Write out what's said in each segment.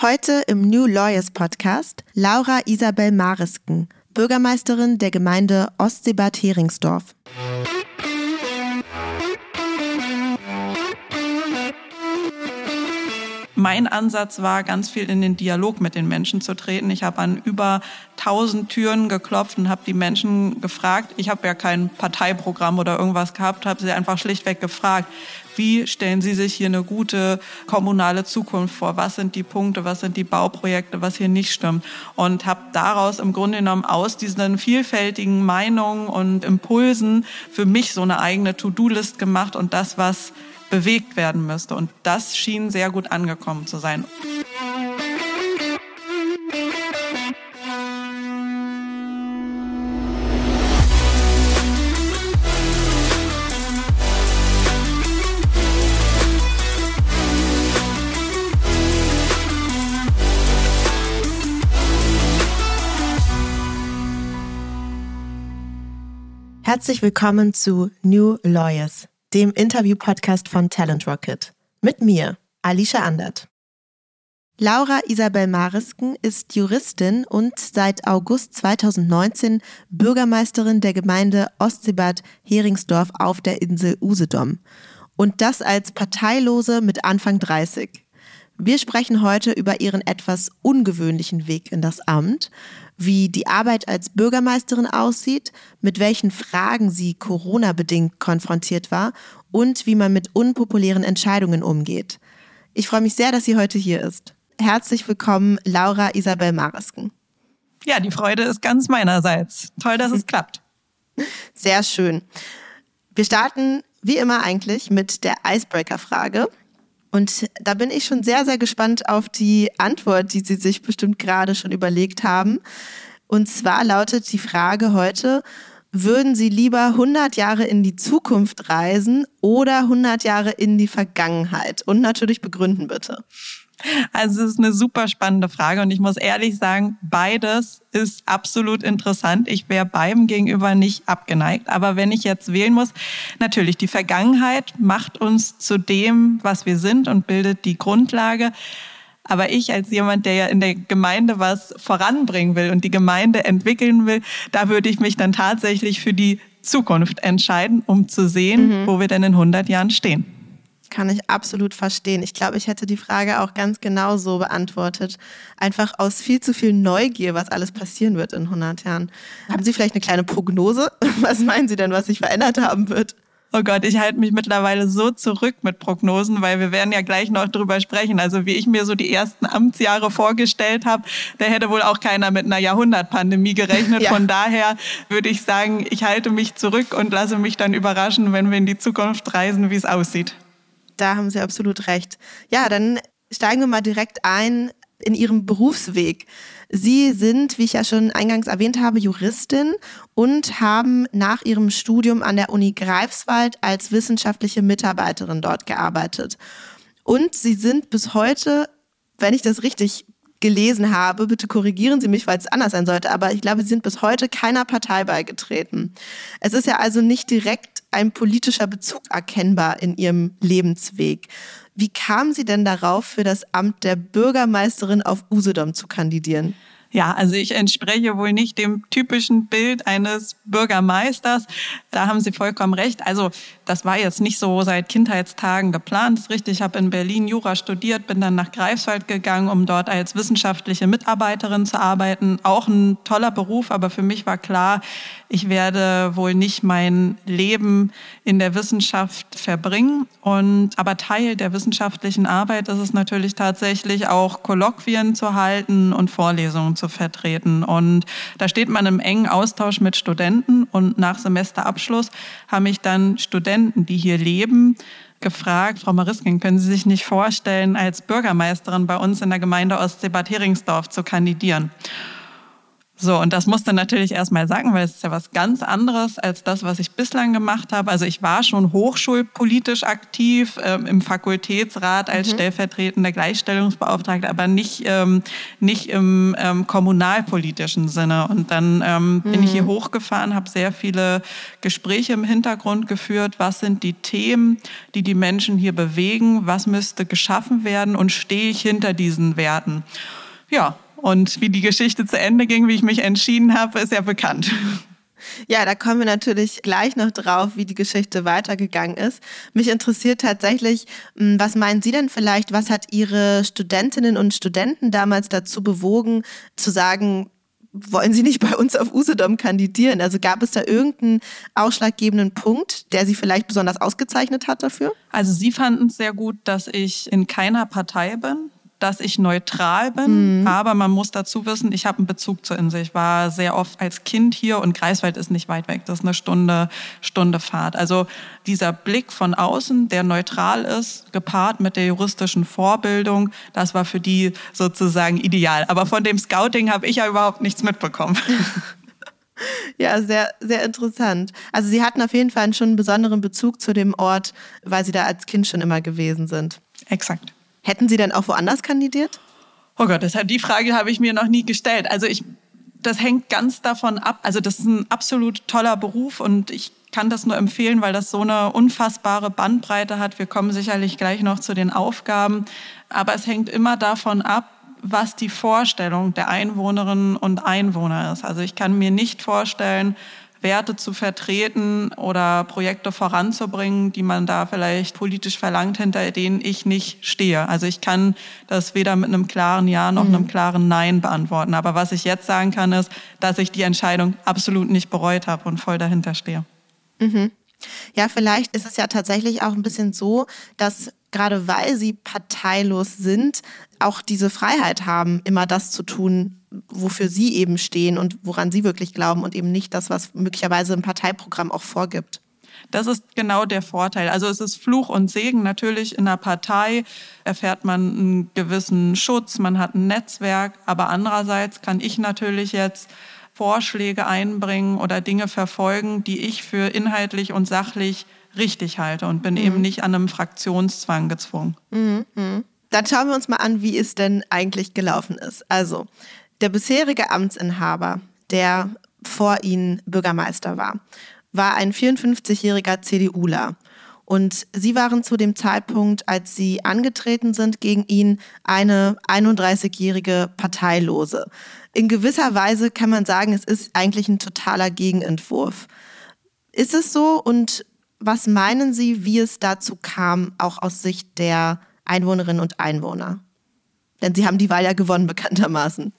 Heute im New Lawyers Podcast Laura Isabel Marisken, Bürgermeisterin der Gemeinde Ostseebad Heringsdorf. Mein Ansatz war, ganz viel in den Dialog mit den Menschen zu treten. Ich habe an über 1000 Türen geklopft und habe die Menschen gefragt. Ich habe ja kein Parteiprogramm oder irgendwas gehabt, habe sie einfach schlichtweg gefragt, wie stellen Sie sich hier eine gute kommunale Zukunft vor? Was sind die Punkte, was sind die Bauprojekte, was hier nicht stimmt? Und habe daraus im Grunde genommen aus diesen vielfältigen Meinungen und Impulsen für mich so eine eigene To-Do-List gemacht und das, was bewegt werden müsste. Und das schien sehr gut angekommen zu sein. Herzlich willkommen zu New Lawyers dem Interview-Podcast von Talent Rocket. Mit mir, Alicia Andert. Laura Isabel Marisken ist Juristin und seit August 2019 Bürgermeisterin der Gemeinde Ostseebad Heringsdorf auf der Insel Usedom. Und das als Parteilose mit Anfang 30. Wir sprechen heute über ihren etwas ungewöhnlichen Weg in das Amt, wie die Arbeit als Bürgermeisterin aussieht, mit welchen Fragen sie Corona-bedingt konfrontiert war und wie man mit unpopulären Entscheidungen umgeht. Ich freue mich sehr, dass sie heute hier ist. Herzlich willkommen, Laura Isabel Marisken. Ja, die Freude ist ganz meinerseits. Toll, dass es klappt. Sehr schön. Wir starten wie immer eigentlich mit der Icebreaker-Frage. Und da bin ich schon sehr, sehr gespannt auf die Antwort, die Sie sich bestimmt gerade schon überlegt haben. Und zwar lautet die Frage heute, würden Sie lieber 100 Jahre in die Zukunft reisen oder 100 Jahre in die Vergangenheit? Und natürlich begründen bitte. Also es ist eine super spannende Frage und ich muss ehrlich sagen, beides ist absolut interessant. Ich wäre beim gegenüber nicht abgeneigt. Aber wenn ich jetzt wählen muss, natürlich, die Vergangenheit macht uns zu dem, was wir sind und bildet die Grundlage. Aber ich als jemand, der ja in der Gemeinde was voranbringen will und die Gemeinde entwickeln will, da würde ich mich dann tatsächlich für die Zukunft entscheiden, um zu sehen, mhm. wo wir denn in 100 Jahren stehen. Kann ich absolut verstehen. Ich glaube, ich hätte die Frage auch ganz genau so beantwortet. Einfach aus viel zu viel Neugier, was alles passieren wird in 100 Jahren. Haben Sie vielleicht eine kleine Prognose? Was meinen Sie denn, was sich verändert haben wird? Oh Gott, ich halte mich mittlerweile so zurück mit Prognosen, weil wir werden ja gleich noch drüber sprechen. Also wie ich mir so die ersten Amtsjahre vorgestellt habe, da hätte wohl auch keiner mit einer Jahrhundertpandemie gerechnet. Ja. Von daher würde ich sagen, ich halte mich zurück und lasse mich dann überraschen, wenn wir in die Zukunft reisen, wie es aussieht. Da haben Sie absolut recht. Ja, dann steigen wir mal direkt ein in Ihrem Berufsweg. Sie sind, wie ich ja schon eingangs erwähnt habe, Juristin und haben nach Ihrem Studium an der Uni Greifswald als wissenschaftliche Mitarbeiterin dort gearbeitet. Und Sie sind bis heute, wenn ich das richtig gelesen habe, bitte korrigieren Sie mich, weil es anders sein sollte, aber ich glaube, Sie sind bis heute keiner Partei beigetreten. Es ist ja also nicht direkt ein politischer Bezug erkennbar in Ihrem Lebensweg. Wie kamen Sie denn darauf, für das Amt der Bürgermeisterin auf Usedom zu kandidieren? Ja, also ich entspreche wohl nicht dem typischen Bild eines Bürgermeisters. Da haben Sie vollkommen recht. Also das war jetzt nicht so seit Kindheitstagen geplant. Das ist richtig. Ich habe in Berlin Jura studiert, bin dann nach Greifswald gegangen, um dort als wissenschaftliche Mitarbeiterin zu arbeiten. Auch ein toller Beruf, aber für mich war klar, ich werde wohl nicht mein Leben in der Wissenschaft verbringen. Und aber Teil der wissenschaftlichen Arbeit ist es natürlich tatsächlich auch Kolloquien zu halten und Vorlesungen zu vertreten. Und da steht man im engen Austausch mit Studenten und nach Semesterabschluss haben mich dann Studenten, die hier leben, gefragt, Frau Marisking, können Sie sich nicht vorstellen, als Bürgermeisterin bei uns in der Gemeinde Ostseebad Heringsdorf zu kandidieren? So, und das musste natürlich erstmal sagen, weil es ist ja was ganz anderes als das, was ich bislang gemacht habe. Also ich war schon hochschulpolitisch aktiv ähm, im Fakultätsrat als mhm. stellvertretender Gleichstellungsbeauftragter, aber nicht, ähm, nicht im ähm, kommunalpolitischen Sinne. Und dann mhm. bin ich hier mhm. hochgefahren, habe sehr viele Gespräche im Hintergrund geführt. Was sind die Themen, die die Menschen hier bewegen? Was müsste geschaffen werden? Und stehe ich hinter diesen Werten? Ja, und wie die Geschichte zu Ende ging, wie ich mich entschieden habe, ist ja bekannt. Ja, da kommen wir natürlich gleich noch drauf, wie die Geschichte weitergegangen ist. Mich interessiert tatsächlich, hm, was meinen Sie denn vielleicht, was hat Ihre Studentinnen und Studenten damals dazu bewogen, zu sagen, wollen Sie nicht bei uns auf Usedom kandidieren? Also gab es da irgendeinen ausschlaggebenden Punkt, der Sie vielleicht besonders ausgezeichnet hat dafür? Also Sie fanden es sehr gut, dass ich in keiner Partei bin dass ich neutral bin, mhm. aber man muss dazu wissen, ich habe einen Bezug zur Insel. Ich war sehr oft als Kind hier und Greifswald ist nicht weit weg. Das ist eine Stunde, Stunde Fahrt. Also dieser Blick von außen, der neutral ist, gepaart mit der juristischen Vorbildung, das war für die sozusagen ideal. Aber von dem Scouting habe ich ja überhaupt nichts mitbekommen. Ja, sehr, sehr interessant. Also Sie hatten auf jeden Fall schon einen besonderen Bezug zu dem Ort, weil Sie da als Kind schon immer gewesen sind. Exakt. Hätten Sie denn auch woanders kandidiert? Oh Gott, deshalb die Frage habe ich mir noch nie gestellt. Also ich, das hängt ganz davon ab. Also das ist ein absolut toller Beruf und ich kann das nur empfehlen, weil das so eine unfassbare Bandbreite hat. Wir kommen sicherlich gleich noch zu den Aufgaben. Aber es hängt immer davon ab, was die Vorstellung der Einwohnerinnen und Einwohner ist. Also ich kann mir nicht vorstellen, Werte zu vertreten oder Projekte voranzubringen, die man da vielleicht politisch verlangt, hinter denen ich nicht stehe. Also ich kann das weder mit einem klaren Ja noch mhm. einem klaren Nein beantworten. Aber was ich jetzt sagen kann, ist, dass ich die Entscheidung absolut nicht bereut habe und voll dahinter stehe. Mhm. Ja, vielleicht ist es ja tatsächlich auch ein bisschen so, dass gerade weil sie parteilos sind, auch diese Freiheit haben, immer das zu tun, wofür sie eben stehen und woran sie wirklich glauben und eben nicht das, was möglicherweise ein Parteiprogramm auch vorgibt. Das ist genau der Vorteil. Also es ist Fluch und Segen. Natürlich in einer Partei erfährt man einen gewissen Schutz, man hat ein Netzwerk, aber andererseits kann ich natürlich jetzt Vorschläge einbringen oder Dinge verfolgen, die ich für inhaltlich und sachlich richtig halte und bin mhm. eben nicht an einem Fraktionszwang gezwungen. Mhm. mhm. Dann schauen wir uns mal an, wie es denn eigentlich gelaufen ist. Also, der bisherige Amtsinhaber, der vor ihnen Bürgermeister war, war ein 54-jähriger CDUler. Und sie waren zu dem Zeitpunkt, als sie angetreten sind gegen ihn, eine 31-jährige Parteilose. In gewisser Weise kann man sagen, es ist eigentlich ein totaler Gegenentwurf. Ist es so? Und was meinen Sie, wie es dazu kam, auch aus Sicht der Einwohnerinnen und Einwohner? Denn Sie haben die Wahl ja gewonnen, bekanntermaßen.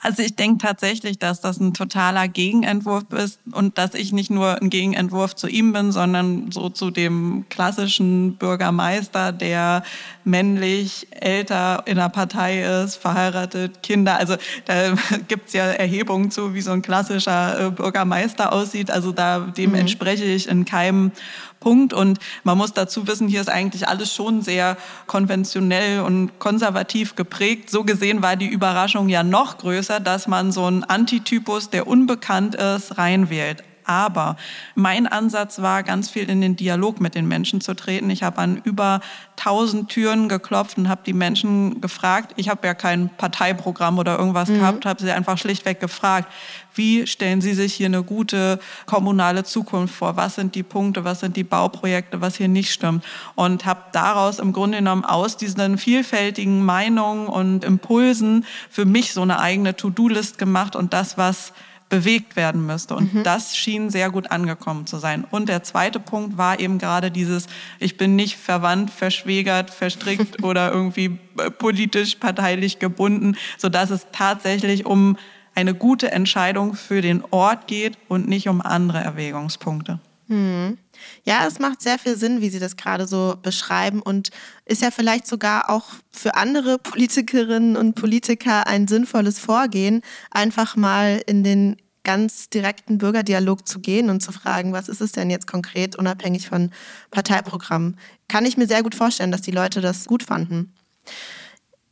Also ich denke tatsächlich, dass das ein totaler Gegenentwurf ist und dass ich nicht nur ein Gegenentwurf zu ihm bin, sondern so zu dem klassischen Bürgermeister, der männlich, älter in der Partei ist, verheiratet, Kinder. Also da gibt's ja Erhebungen zu, wie so ein klassischer äh, Bürgermeister aussieht. Also da dem mhm. entspreche ich in keinem Punkt. Und man muss dazu wissen, hier ist eigentlich alles schon sehr konventionell und konservativ geprägt. So gesehen war die Überraschung ja noch größer, dass man so einen Antitypus, der unbekannt ist, reinwählt. Aber mein Ansatz war, ganz viel in den Dialog mit den Menschen zu treten. Ich habe an über 1000 Türen geklopft und habe die Menschen gefragt. Ich habe ja kein Parteiprogramm oder irgendwas mhm. gehabt, habe sie einfach schlichtweg gefragt, wie stellen Sie sich hier eine gute kommunale Zukunft vor? Was sind die Punkte, was sind die Bauprojekte, was hier nicht stimmt? Und habe daraus im Grunde genommen aus diesen vielfältigen Meinungen und Impulsen für mich so eine eigene To-Do-List gemacht und das, was bewegt werden müsste. Und mhm. das schien sehr gut angekommen zu sein. Und der zweite Punkt war eben gerade dieses, ich bin nicht verwandt, verschwägert, verstrickt oder irgendwie äh, politisch, parteilich gebunden, sodass es tatsächlich um eine gute Entscheidung für den Ort geht und nicht um andere Erwägungspunkte. Mhm. Ja, es macht sehr viel Sinn, wie Sie das gerade so beschreiben und ist ja vielleicht sogar auch für andere Politikerinnen und Politiker ein sinnvolles Vorgehen, einfach mal in den ganz direkten Bürgerdialog zu gehen und zu fragen, was ist es denn jetzt konkret, unabhängig von Parteiprogrammen. Kann ich mir sehr gut vorstellen, dass die Leute das gut fanden.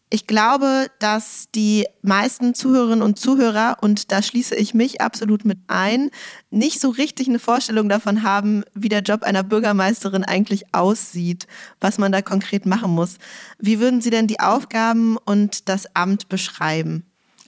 Ich glaube, dass die meisten Zuhörerinnen und Zuhörer, und da schließe ich mich absolut mit ein, nicht so richtig eine Vorstellung davon haben, wie der Job einer Bürgermeisterin eigentlich aussieht, was man da konkret machen muss. Wie würden Sie denn die Aufgaben und das Amt beschreiben?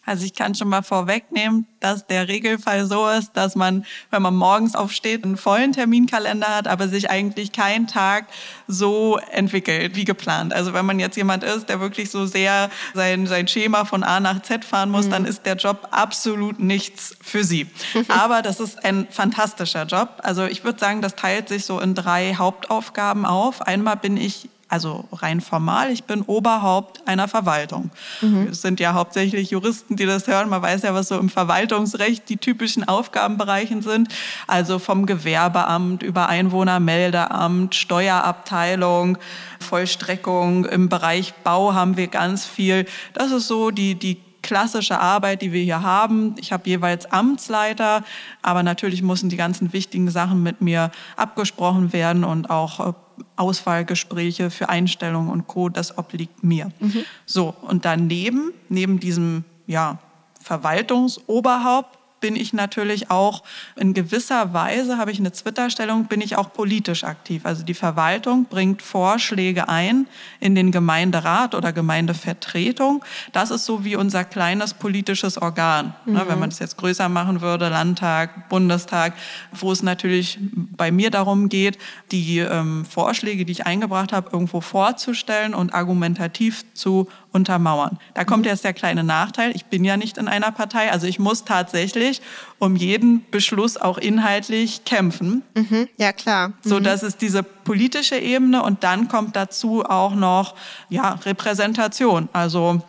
Also ich kann schon mal vorwegnehmen, dass der Regelfall so ist, dass man, wenn man morgens aufsteht, einen vollen Terminkalender hat, aber sich eigentlich kein Tag so entwickelt wie geplant. Also wenn man jetzt jemand ist, der wirklich so sehr sein, sein Schema von A nach Z fahren muss, mhm. dann ist der Job absolut nichts für sie. aber das ist ein fantastischer Job. Also ich würde sagen, das teilt sich so in drei Hauptaufgaben auf. Einmal bin ich also rein formal, ich bin Oberhaupt einer Verwaltung. Mhm. Es sind ja hauptsächlich Juristen, die das hören. Man weiß ja, was so im Verwaltungsrecht die typischen Aufgabenbereichen sind. Also vom Gewerbeamt über Einwohnermeldeamt, Steuerabteilung, Vollstreckung. Im Bereich Bau haben wir ganz viel. Das ist so die, die klassische Arbeit, die wir hier haben. Ich habe jeweils Amtsleiter, aber natürlich müssen die ganzen wichtigen Sachen mit mir abgesprochen werden und auch äh, Auswahlgespräche für Einstellungen und Co., das obliegt mir. Mhm. So, und daneben, neben diesem ja, Verwaltungsoberhaupt, bin ich natürlich auch in gewisser Weise, habe ich eine Twitter-Stellung, bin ich auch politisch aktiv. Also die Verwaltung bringt Vorschläge ein in den Gemeinderat oder Gemeindevertretung. Das ist so wie unser kleines politisches Organ. Mhm. Ne, wenn man es jetzt größer machen würde, Landtag, Bundestag, wo es natürlich bei mir darum geht, die ähm, Vorschläge, die ich eingebracht habe, irgendwo vorzustellen und argumentativ zu untermauern. Da kommt mhm. jetzt der kleine Nachteil. Ich bin ja nicht in einer Partei, also ich muss tatsächlich um jeden Beschluss auch inhaltlich kämpfen. Mhm. Ja, klar. Mhm. So, das ist diese politische Ebene und dann kommt dazu auch noch, ja, Repräsentation. Also,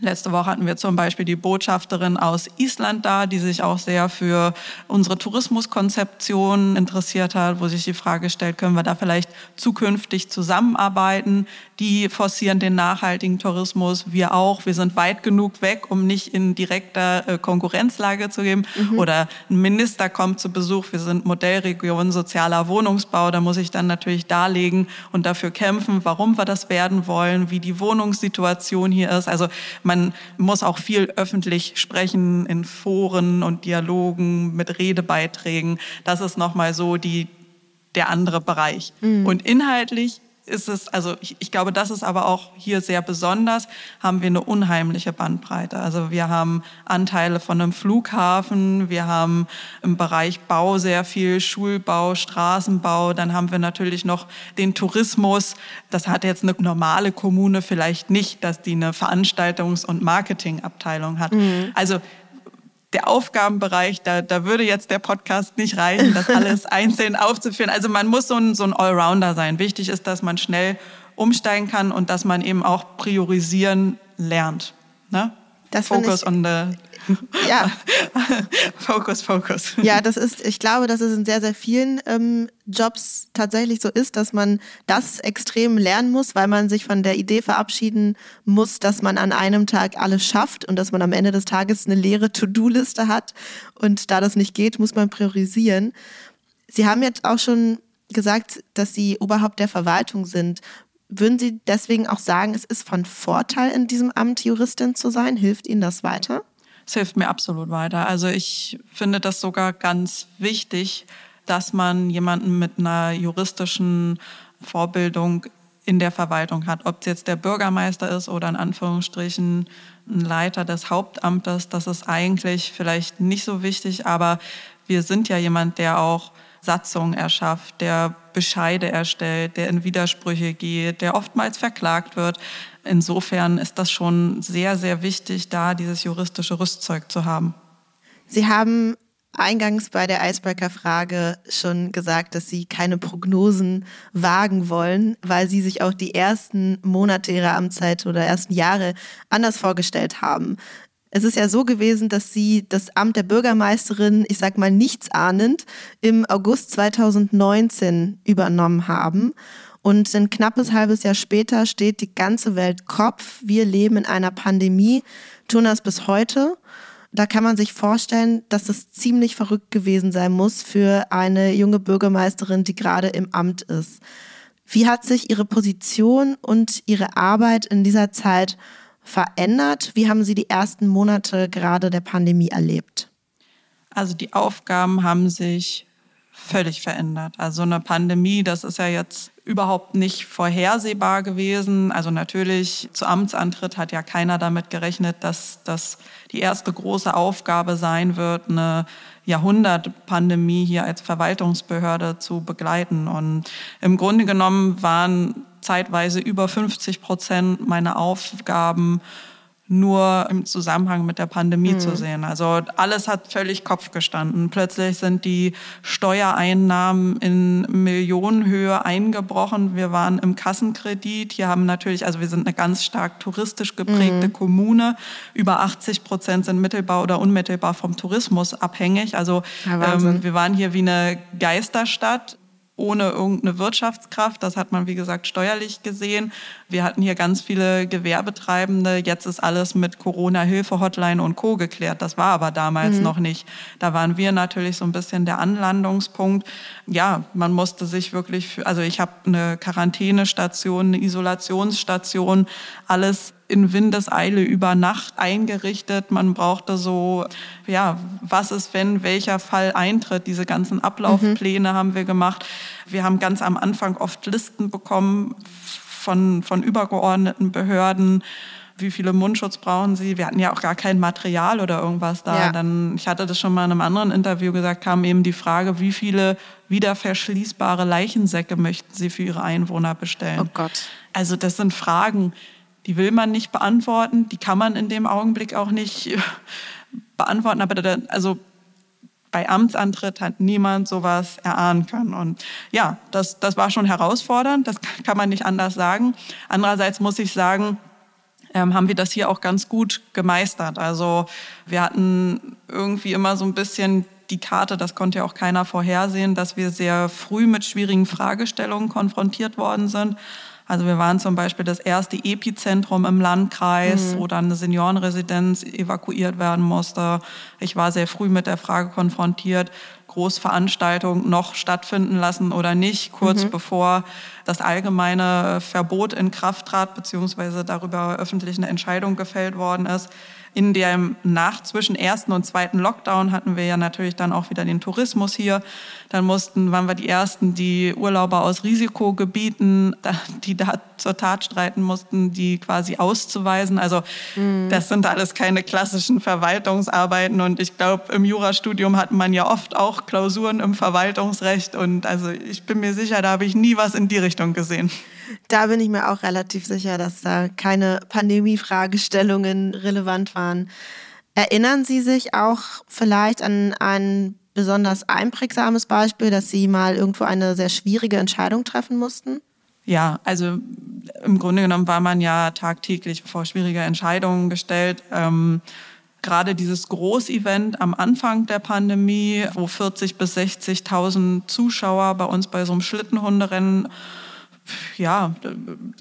Letzte Woche hatten wir zum Beispiel die Botschafterin aus Island da, die sich auch sehr für unsere Tourismuskonzeption interessiert hat, wo sich die Frage stellt, können wir da vielleicht zukünftig zusammenarbeiten? Die forcieren den nachhaltigen Tourismus, wir auch. Wir sind weit genug weg, um nicht in direkter äh, Konkurrenzlage zu geben. Mhm. Oder ein Minister kommt zu Besuch, wir sind Modellregion sozialer Wohnungsbau, da muss ich dann natürlich darlegen und dafür kämpfen, warum wir das werden wollen, wie die Wohnungssituation hier ist. Also man muss auch viel öffentlich sprechen in Foren und Dialogen mit Redebeiträgen. Das ist nochmal so die, der andere Bereich. Mhm. Und inhaltlich ist es, also ich, ich, glaube, das ist aber auch hier sehr besonders, haben wir eine unheimliche Bandbreite. Also wir haben Anteile von einem Flughafen, wir haben im Bereich Bau sehr viel Schulbau, Straßenbau, dann haben wir natürlich noch den Tourismus. Das hat jetzt eine normale Kommune vielleicht nicht, dass die eine Veranstaltungs- und Marketingabteilung hat. Mhm. Also der Aufgabenbereich, da, da würde jetzt der Podcast nicht reichen, das alles einzeln aufzuführen. Also man muss so ein, so ein Allrounder sein. Wichtig ist, dass man schnell umsteigen kann und dass man eben auch priorisieren lernt. Ne? Das Focus on the ja. Fokus, Fokus. Ja, das ist, ich glaube, dass es in sehr, sehr vielen ähm, Jobs tatsächlich so ist, dass man das extrem lernen muss, weil man sich von der Idee verabschieden muss, dass man an einem Tag alles schafft und dass man am Ende des Tages eine leere To-Do-Liste hat. Und da das nicht geht, muss man priorisieren. Sie haben jetzt auch schon gesagt, dass Sie Oberhaupt der Verwaltung sind. Würden Sie deswegen auch sagen, es ist von Vorteil, in diesem Amt Juristin zu sein? Hilft Ihnen das weiter? Es hilft mir absolut weiter. Also ich finde das sogar ganz wichtig, dass man jemanden mit einer juristischen Vorbildung in der Verwaltung hat. Ob es jetzt der Bürgermeister ist oder in Anführungsstrichen ein Leiter des Hauptamtes, das ist eigentlich vielleicht nicht so wichtig, aber wir sind ja jemand, der auch Satzungen erschafft, der Bescheide erstellt, der in Widersprüche geht, der oftmals verklagt wird. Insofern ist das schon sehr, sehr wichtig, da dieses juristische Rüstzeug zu haben. Sie haben eingangs bei der Icebreaker-Frage schon gesagt, dass Sie keine Prognosen wagen wollen, weil Sie sich auch die ersten Monate Ihrer Amtszeit oder ersten Jahre anders vorgestellt haben. Es ist ja so gewesen, dass Sie das Amt der Bürgermeisterin, ich sag mal nichts ahnend, im August 2019 übernommen haben. Und ein knappes halbes Jahr später steht die ganze Welt Kopf. Wir leben in einer Pandemie, tun das bis heute. Da kann man sich vorstellen, dass es ziemlich verrückt gewesen sein muss für eine junge Bürgermeisterin, die gerade im Amt ist. Wie hat sich Ihre Position und Ihre Arbeit in dieser Zeit verändert? Wie haben Sie die ersten Monate gerade der Pandemie erlebt? Also die Aufgaben haben sich völlig verändert. Also eine Pandemie, das ist ja jetzt überhaupt nicht vorhersehbar gewesen. Also natürlich zu Amtsantritt hat ja keiner damit gerechnet, dass das die erste große Aufgabe sein wird, eine Jahrhundertpandemie hier als Verwaltungsbehörde zu begleiten. Und im Grunde genommen waren zeitweise über 50 Prozent meiner Aufgaben nur im Zusammenhang mit der Pandemie mhm. zu sehen. Also alles hat völlig Kopf gestanden. Plötzlich sind die Steuereinnahmen in Millionenhöhe eingebrochen. Wir waren im Kassenkredit. Hier haben natürlich, also wir sind eine ganz stark touristisch geprägte mhm. Kommune. Über 80 Prozent sind mittelbar oder unmittelbar vom Tourismus abhängig. Also ja, ähm, wir waren hier wie eine Geisterstadt ohne irgendeine Wirtschaftskraft. Das hat man, wie gesagt, steuerlich gesehen. Wir hatten hier ganz viele Gewerbetreibende. Jetzt ist alles mit Corona-Hilfe-Hotline und Co. geklärt. Das war aber damals mhm. noch nicht. Da waren wir natürlich so ein bisschen der Anlandungspunkt. Ja, man musste sich wirklich, also ich habe eine Quarantänestation, eine Isolationsstation, alles in Windeseile über Nacht eingerichtet. Man brauchte so, ja, was ist, wenn welcher Fall eintritt. Diese ganzen Ablaufpläne mhm. haben wir gemacht. Wir haben ganz am Anfang oft Listen bekommen von, von übergeordneten Behörden wie viele Mundschutz brauchen Sie? Wir hatten ja auch gar kein Material oder irgendwas da. Ja. Dann, ich hatte das schon mal in einem anderen Interview gesagt, kam eben die Frage, wie viele wieder verschließbare Leichensäcke möchten Sie für Ihre Einwohner bestellen? Oh Gott. Also das sind Fragen, die will man nicht beantworten, die kann man in dem Augenblick auch nicht äh, beantworten. Aber da, also bei Amtsantritt hat niemand sowas erahnen können. Und ja, das, das war schon herausfordernd, das kann man nicht anders sagen. Andererseits muss ich sagen, ähm, haben wir das hier auch ganz gut gemeistert. Also wir hatten irgendwie immer so ein bisschen die Karte, das konnte ja auch keiner vorhersehen, dass wir sehr früh mit schwierigen Fragestellungen konfrontiert worden sind. Also wir waren zum Beispiel das erste Epizentrum im Landkreis, mhm. wo dann eine Seniorenresidenz evakuiert werden musste. Ich war sehr früh mit der Frage konfrontiert, Großveranstaltung noch stattfinden lassen oder nicht, kurz mhm. bevor das allgemeine Verbot in Kraft trat, beziehungsweise darüber öffentlich eine Entscheidung gefällt worden ist. In dem nach zwischen ersten und zweiten Lockdown hatten wir ja natürlich dann auch wieder den Tourismus hier. Dann mussten, waren wir die ersten, die Urlauber aus Risikogebieten, die da zur Tat streiten mussten, die quasi auszuweisen. Also mhm. das sind alles keine klassischen Verwaltungsarbeiten. Und ich glaube, im Jurastudium hat man ja oft auch Klausuren im Verwaltungsrecht. Und also ich bin mir sicher, da habe ich nie was in die Richtung gesehen. Da bin ich mir auch relativ sicher, dass da keine Pandemie-Fragestellungen relevant waren. Erinnern Sie sich auch vielleicht an ein besonders einprägsames Beispiel, dass Sie mal irgendwo eine sehr schwierige Entscheidung treffen mussten? Ja, also im Grunde genommen war man ja tagtäglich vor schwierige Entscheidungen gestellt. Ähm, gerade dieses Großevent am Anfang der Pandemie, wo 40 bis 60.000 Zuschauer bei uns bei so einem Schlittenhunderennen ja,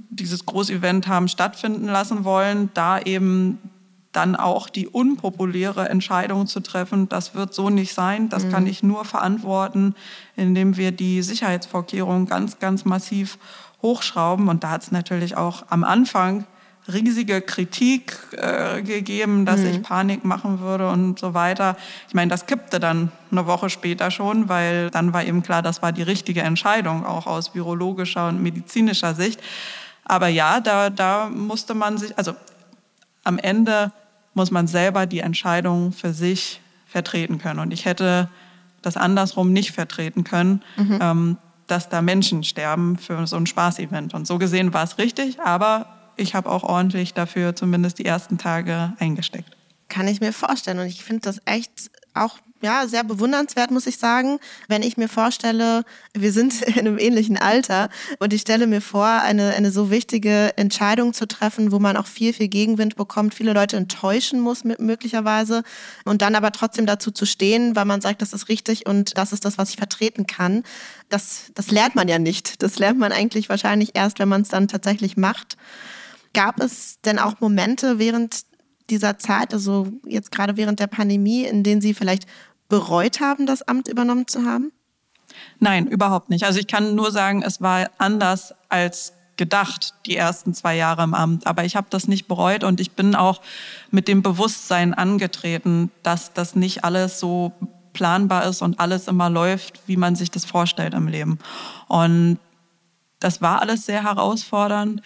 dieses Großevent haben stattfinden lassen wollen, da eben dann auch die unpopuläre Entscheidung zu treffen, das wird so nicht sein, das mhm. kann ich nur verantworten, indem wir die Sicherheitsvorkehrungen ganz, ganz massiv hochschrauben. Und da hat es natürlich auch am Anfang riesige Kritik äh, gegeben, dass mhm. ich Panik machen würde und so weiter. Ich meine, das kippte dann eine Woche später schon, weil dann war eben klar, das war die richtige Entscheidung, auch aus virologischer und medizinischer Sicht. Aber ja, da, da musste man sich, also am Ende muss man selber die Entscheidung für sich vertreten können. Und ich hätte das andersrum nicht vertreten können, mhm. ähm, dass da Menschen sterben für so ein Spaßevent. Und so gesehen war es richtig, aber ich habe auch ordentlich dafür zumindest die ersten Tage eingesteckt. Kann ich mir vorstellen. Und ich finde das echt auch ja, sehr bewundernswert, muss ich sagen. Wenn ich mir vorstelle, wir sind in einem ähnlichen Alter und ich stelle mir vor, eine, eine so wichtige Entscheidung zu treffen, wo man auch viel, viel Gegenwind bekommt, viele Leute enttäuschen muss möglicherweise und dann aber trotzdem dazu zu stehen, weil man sagt, das ist richtig und das ist das, was ich vertreten kann. Das, das lernt man ja nicht. Das lernt man eigentlich wahrscheinlich erst, wenn man es dann tatsächlich macht. Gab es denn auch Momente während dieser Zeit, also jetzt gerade während der Pandemie, in denen Sie vielleicht bereut haben, das Amt übernommen zu haben? Nein, überhaupt nicht. Also ich kann nur sagen, es war anders als gedacht, die ersten zwei Jahre im Amt. Aber ich habe das nicht bereut und ich bin auch mit dem Bewusstsein angetreten, dass das nicht alles so planbar ist und alles immer läuft, wie man sich das vorstellt im Leben. Und das war alles sehr herausfordernd.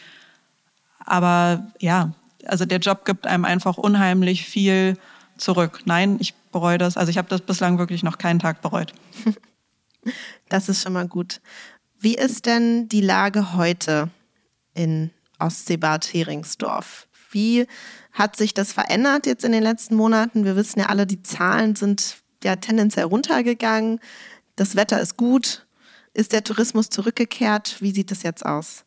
Aber ja, also der Job gibt einem einfach unheimlich viel zurück. Nein, ich bereue das. Also ich habe das bislang wirklich noch keinen Tag bereut. Das ist schon mal gut. Wie ist denn die Lage heute in Ostseebad Heringsdorf? Wie hat sich das verändert jetzt in den letzten Monaten? Wir wissen ja alle, die Zahlen sind ja tendenziell runtergegangen. Das Wetter ist gut. Ist der Tourismus zurückgekehrt? Wie sieht es jetzt aus?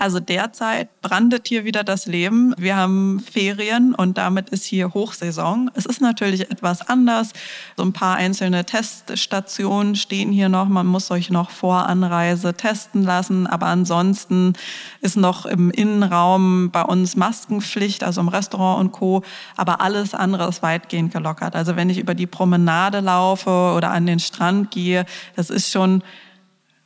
Also derzeit brandet hier wieder das Leben. Wir haben Ferien und damit ist hier Hochsaison. Es ist natürlich etwas anders. So ein paar einzelne Teststationen stehen hier noch. Man muss euch noch vor Anreise testen lassen. Aber ansonsten ist noch im Innenraum bei uns Maskenpflicht, also im Restaurant und Co. Aber alles andere ist weitgehend gelockert. Also wenn ich über die Promenade laufe oder an den Strand gehe, das ist schon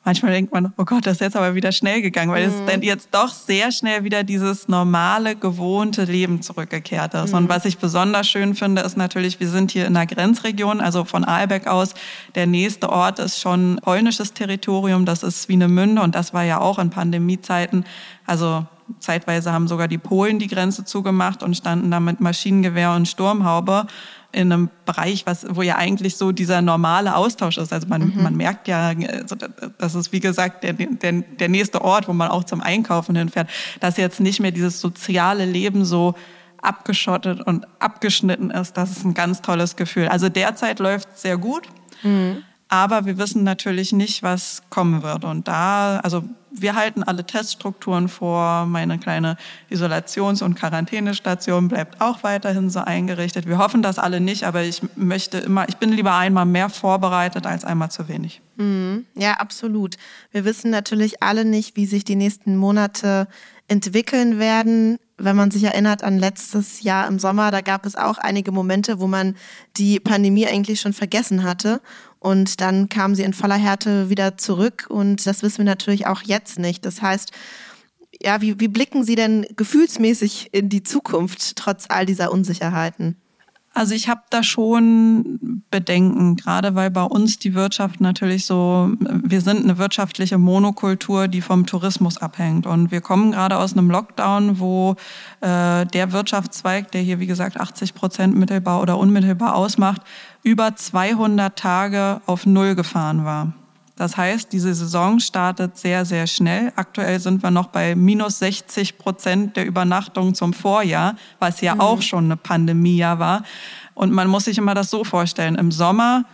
manchmal denkt man, oh Gott, das ist jetzt aber wieder schnell gegangen, weil mhm. es dann jetzt doch sehr schnell wieder dieses normale, gewohnte Leben zurückgekehrt ist. Mhm. Und was ich besonders schön finde, ist natürlich, wir sind hier in der Grenzregion, also von Aalbeck aus. Der nächste Ort ist schon polnisches Territorium, das ist Swinemünde und das war ja auch in Pandemiezeiten. Also zeitweise haben sogar die Polen die Grenze zugemacht und standen da mit Maschinengewehr und Sturmhaube in einem Bereich, was, wo ja eigentlich so dieser normale Austausch ist. Also man, mhm. man merkt ja, also das ist wie gesagt der, der, der nächste Ort, wo man auch zum Einkaufen hinfährt, dass jetzt nicht mehr dieses soziale Leben so abgeschottet und abgeschnitten ist. Das ist ein ganz tolles Gefühl. Also derzeit läuft sehr gut. Mhm. Aber wir wissen natürlich nicht, was kommen wird. Und da, also wir halten alle Teststrukturen vor. Meine kleine Isolations- und Quarantänestation bleibt auch weiterhin so eingerichtet. Wir hoffen das alle nicht, aber ich möchte immer, ich bin lieber einmal mehr vorbereitet als einmal zu wenig. Mhm. Ja, absolut. Wir wissen natürlich alle nicht, wie sich die nächsten Monate entwickeln werden. Wenn man sich erinnert an letztes Jahr im Sommer, da gab es auch einige Momente, wo man die Pandemie eigentlich schon vergessen hatte. Und dann kam sie in voller Härte wieder zurück. Und das wissen wir natürlich auch jetzt nicht. Das heißt, ja, wie, wie blicken Sie denn gefühlsmäßig in die Zukunft trotz all dieser Unsicherheiten? Also ich habe da schon Bedenken, gerade weil bei uns die Wirtschaft natürlich so, wir sind eine wirtschaftliche Monokultur, die vom Tourismus abhängt. Und wir kommen gerade aus einem Lockdown, wo äh, der Wirtschaftszweig, der hier wie gesagt 80 Prozent mittelbar oder unmittelbar ausmacht, über 200 Tage auf Null gefahren war. Das heißt, diese Saison startet sehr, sehr schnell. Aktuell sind wir noch bei minus 60 Prozent der Übernachtungen zum Vorjahr, was ja mhm. auch schon eine Pandemie war. Und man muss sich immer das so vorstellen. Im Sommer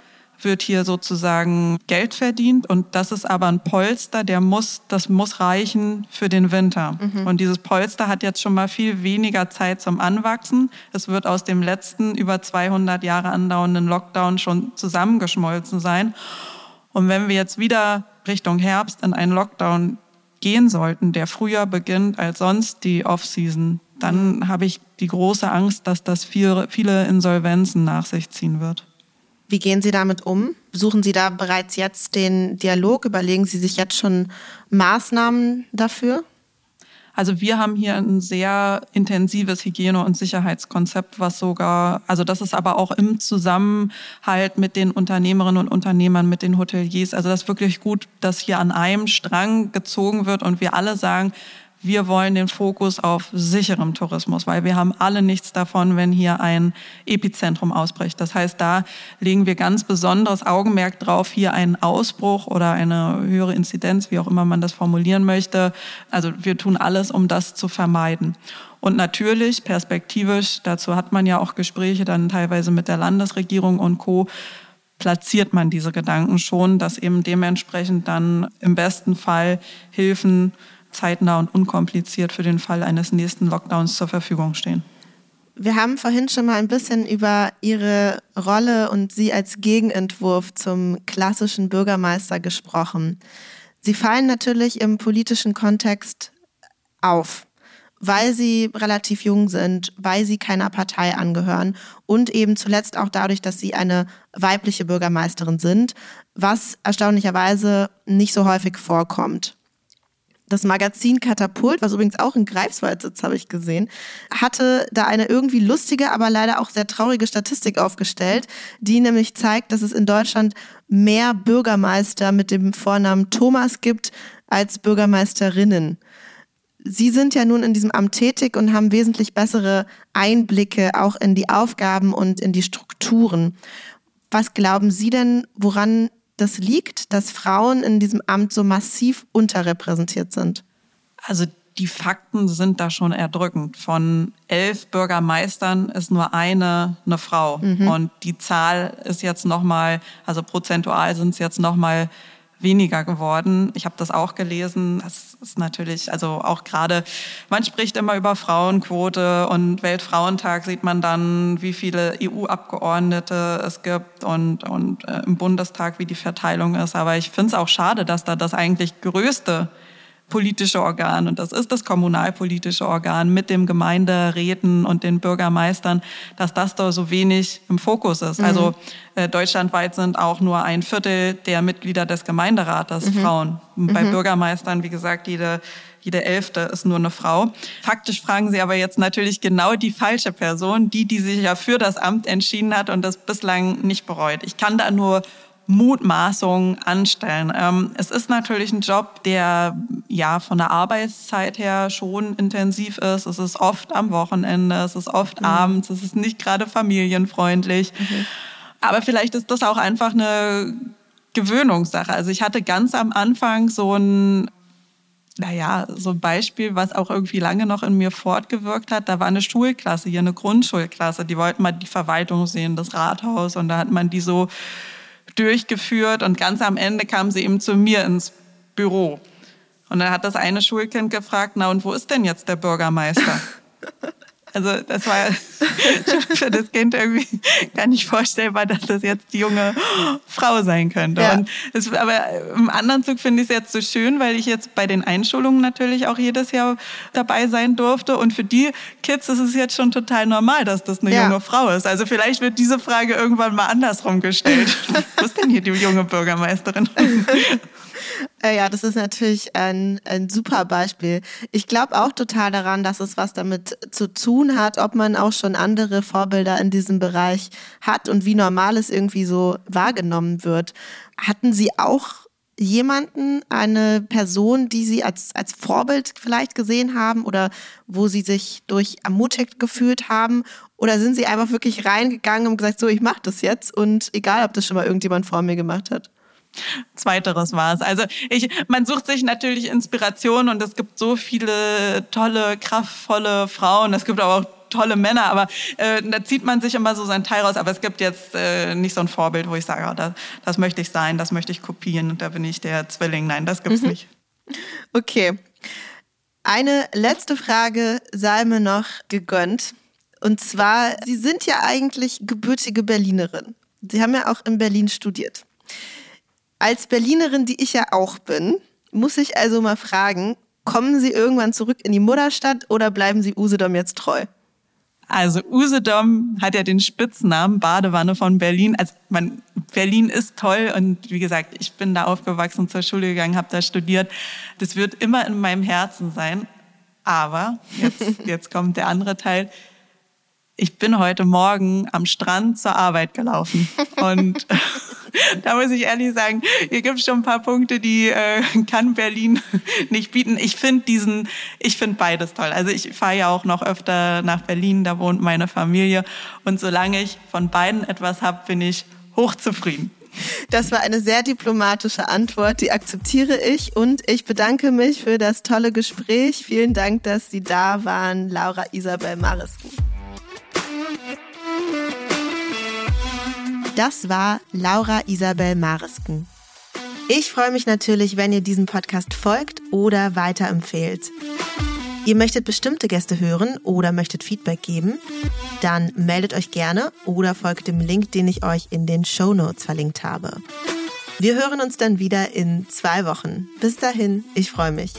wird hier sozusagen Geld verdient und das ist aber ein Polster, der muss, das muss reichen für den Winter. Mhm. Und dieses Polster hat jetzt schon mal viel weniger Zeit zum Anwachsen. Es wird aus dem letzten über 200 Jahre andauernden Lockdown schon zusammengeschmolzen sein. Und wenn wir jetzt wieder Richtung Herbst in einen Lockdown gehen sollten, der früher beginnt als sonst die Off-Season, dann habe ich die große Angst, dass das viele Insolvenzen nach sich ziehen wird. Wie gehen Sie damit um? Suchen Sie da bereits jetzt den Dialog? Überlegen Sie sich jetzt schon Maßnahmen dafür? Also wir haben hier ein sehr intensives Hygiene- und Sicherheitskonzept, was sogar, also das ist aber auch im Zusammenhalt mit den Unternehmerinnen und Unternehmern, mit den Hoteliers. Also das ist wirklich gut, dass hier an einem Strang gezogen wird und wir alle sagen, wir wollen den Fokus auf sicherem Tourismus, weil wir haben alle nichts davon, wenn hier ein Epizentrum ausbricht. Das heißt, da legen wir ganz besonderes Augenmerk drauf, hier einen Ausbruch oder eine höhere Inzidenz, wie auch immer man das formulieren möchte. Also wir tun alles, um das zu vermeiden. Und natürlich, perspektivisch, dazu hat man ja auch Gespräche dann teilweise mit der Landesregierung und Co., platziert man diese Gedanken schon, dass eben dementsprechend dann im besten Fall Hilfen zeitnah und unkompliziert für den Fall eines nächsten Lockdowns zur Verfügung stehen. Wir haben vorhin schon mal ein bisschen über Ihre Rolle und Sie als Gegenentwurf zum klassischen Bürgermeister gesprochen. Sie fallen natürlich im politischen Kontext auf, weil Sie relativ jung sind, weil Sie keiner Partei angehören und eben zuletzt auch dadurch, dass Sie eine weibliche Bürgermeisterin sind, was erstaunlicherweise nicht so häufig vorkommt. Das Magazin Katapult, was übrigens auch in Greifswald sitzt, habe ich gesehen, hatte da eine irgendwie lustige, aber leider auch sehr traurige Statistik aufgestellt, die nämlich zeigt, dass es in Deutschland mehr Bürgermeister mit dem Vornamen Thomas gibt als Bürgermeisterinnen. Sie sind ja nun in diesem Amt tätig und haben wesentlich bessere Einblicke auch in die Aufgaben und in die Strukturen. Was glauben Sie denn, woran das liegt, dass Frauen in diesem Amt so massiv unterrepräsentiert sind? Also die Fakten sind da schon erdrückend. Von elf Bürgermeistern ist nur eine eine Frau. Mhm. Und die Zahl ist jetzt nochmal, also prozentual sind es jetzt nochmal weniger geworden. Ich habe das auch gelesen. Das ist natürlich, also auch gerade, man spricht immer über Frauenquote und Weltfrauentag sieht man dann, wie viele EU-Abgeordnete es gibt und, und äh, im Bundestag, wie die Verteilung ist. Aber ich finde es auch schade, dass da das eigentlich größte politische Organ und das ist das kommunalpolitische Organ mit dem Gemeinderäten und den Bürgermeistern, dass das da so wenig im Fokus ist. Mhm. Also äh, deutschlandweit sind auch nur ein Viertel der Mitglieder des Gemeinderates mhm. Frauen. Bei mhm. Bürgermeistern, wie gesagt, jede jede Elfte ist nur eine Frau. Faktisch fragen Sie aber jetzt natürlich genau die falsche Person, die, die sich ja für das Amt entschieden hat und das bislang nicht bereut. Ich kann da nur Mutmaßungen anstellen. Ähm, es ist natürlich ein Job, der ja von der Arbeitszeit her schon intensiv ist. Es ist oft am Wochenende, es ist oft mhm. abends, es ist nicht gerade familienfreundlich. Mhm. Aber vielleicht ist das auch einfach eine Gewöhnungssache. Also ich hatte ganz am Anfang so ein naja, so ein Beispiel, was auch irgendwie lange noch in mir fortgewirkt hat, da war eine Schulklasse, hier eine Grundschulklasse, die wollten mal die Verwaltung sehen, das Rathaus und da hat man die so durchgeführt und ganz am Ende kam sie eben zu mir ins Büro. Und dann hat das eine Schulkind gefragt, na und wo ist denn jetzt der Bürgermeister? Also das war für das Kind irgendwie gar nicht vorstellbar, dass das jetzt die junge Frau sein könnte. Ja. Das, aber im anderen Zug finde ich es jetzt so schön, weil ich jetzt bei den Einschulungen natürlich auch jedes Jahr dabei sein durfte. Und für die Kids ist es jetzt schon total normal, dass das eine ja. junge Frau ist. Also vielleicht wird diese Frage irgendwann mal andersrum gestellt. Wo ist denn hier die junge Bürgermeisterin? Äh, ja, das ist natürlich ein, ein super Beispiel. Ich glaube auch total daran, dass es was damit zu tun hat, ob man auch schon andere Vorbilder in diesem Bereich hat und wie normal es irgendwie so wahrgenommen wird. Hatten Sie auch jemanden, eine Person, die Sie als, als Vorbild vielleicht gesehen haben oder wo Sie sich durch ermutigt gefühlt haben? Oder sind Sie einfach wirklich reingegangen und gesagt, so, ich mache das jetzt und egal, ob das schon mal irgendjemand vor mir gemacht hat? Zweiteres war es. Also ich, man sucht sich natürlich Inspiration und es gibt so viele tolle, kraftvolle Frauen. Es gibt aber auch tolle Männer, aber äh, da zieht man sich immer so sein Teil raus. Aber es gibt jetzt äh, nicht so ein Vorbild, wo ich sage, oh, das, das möchte ich sein, das möchte ich kopieren und da bin ich der Zwilling. Nein, das gibt's mhm. nicht. Okay. Eine letzte Frage sei mir noch gegönnt. Und zwar, Sie sind ja eigentlich gebürtige Berlinerin. Sie haben ja auch in Berlin studiert. Als Berlinerin, die ich ja auch bin, muss ich also mal fragen, kommen Sie irgendwann zurück in die Mutterstadt oder bleiben Sie Usedom jetzt treu? Also Usedom hat ja den Spitznamen Badewanne von Berlin. Also man, Berlin ist toll und wie gesagt, ich bin da aufgewachsen, zur Schule gegangen, habe da studiert. Das wird immer in meinem Herzen sein. Aber jetzt, jetzt kommt der andere Teil ich bin heute Morgen am Strand zur Arbeit gelaufen. Und da muss ich ehrlich sagen, hier gibt es schon ein paar Punkte, die äh, kann Berlin nicht bieten. Ich finde diesen, ich finde beides toll. Also ich fahre ja auch noch öfter nach Berlin, da wohnt meine Familie. Und solange ich von beiden etwas habe, bin ich hochzufrieden. Das war eine sehr diplomatische Antwort, die akzeptiere ich und ich bedanke mich für das tolle Gespräch. Vielen Dank, dass Sie da waren, Laura Isabel Marisken. Das war Laura Isabel Marisken. Ich freue mich natürlich, wenn ihr diesem Podcast folgt oder weiterempfehlt. Ihr möchtet bestimmte Gäste hören oder möchtet Feedback geben? Dann meldet euch gerne oder folgt dem Link, den ich euch in den Show Notes verlinkt habe. Wir hören uns dann wieder in zwei Wochen. Bis dahin, ich freue mich.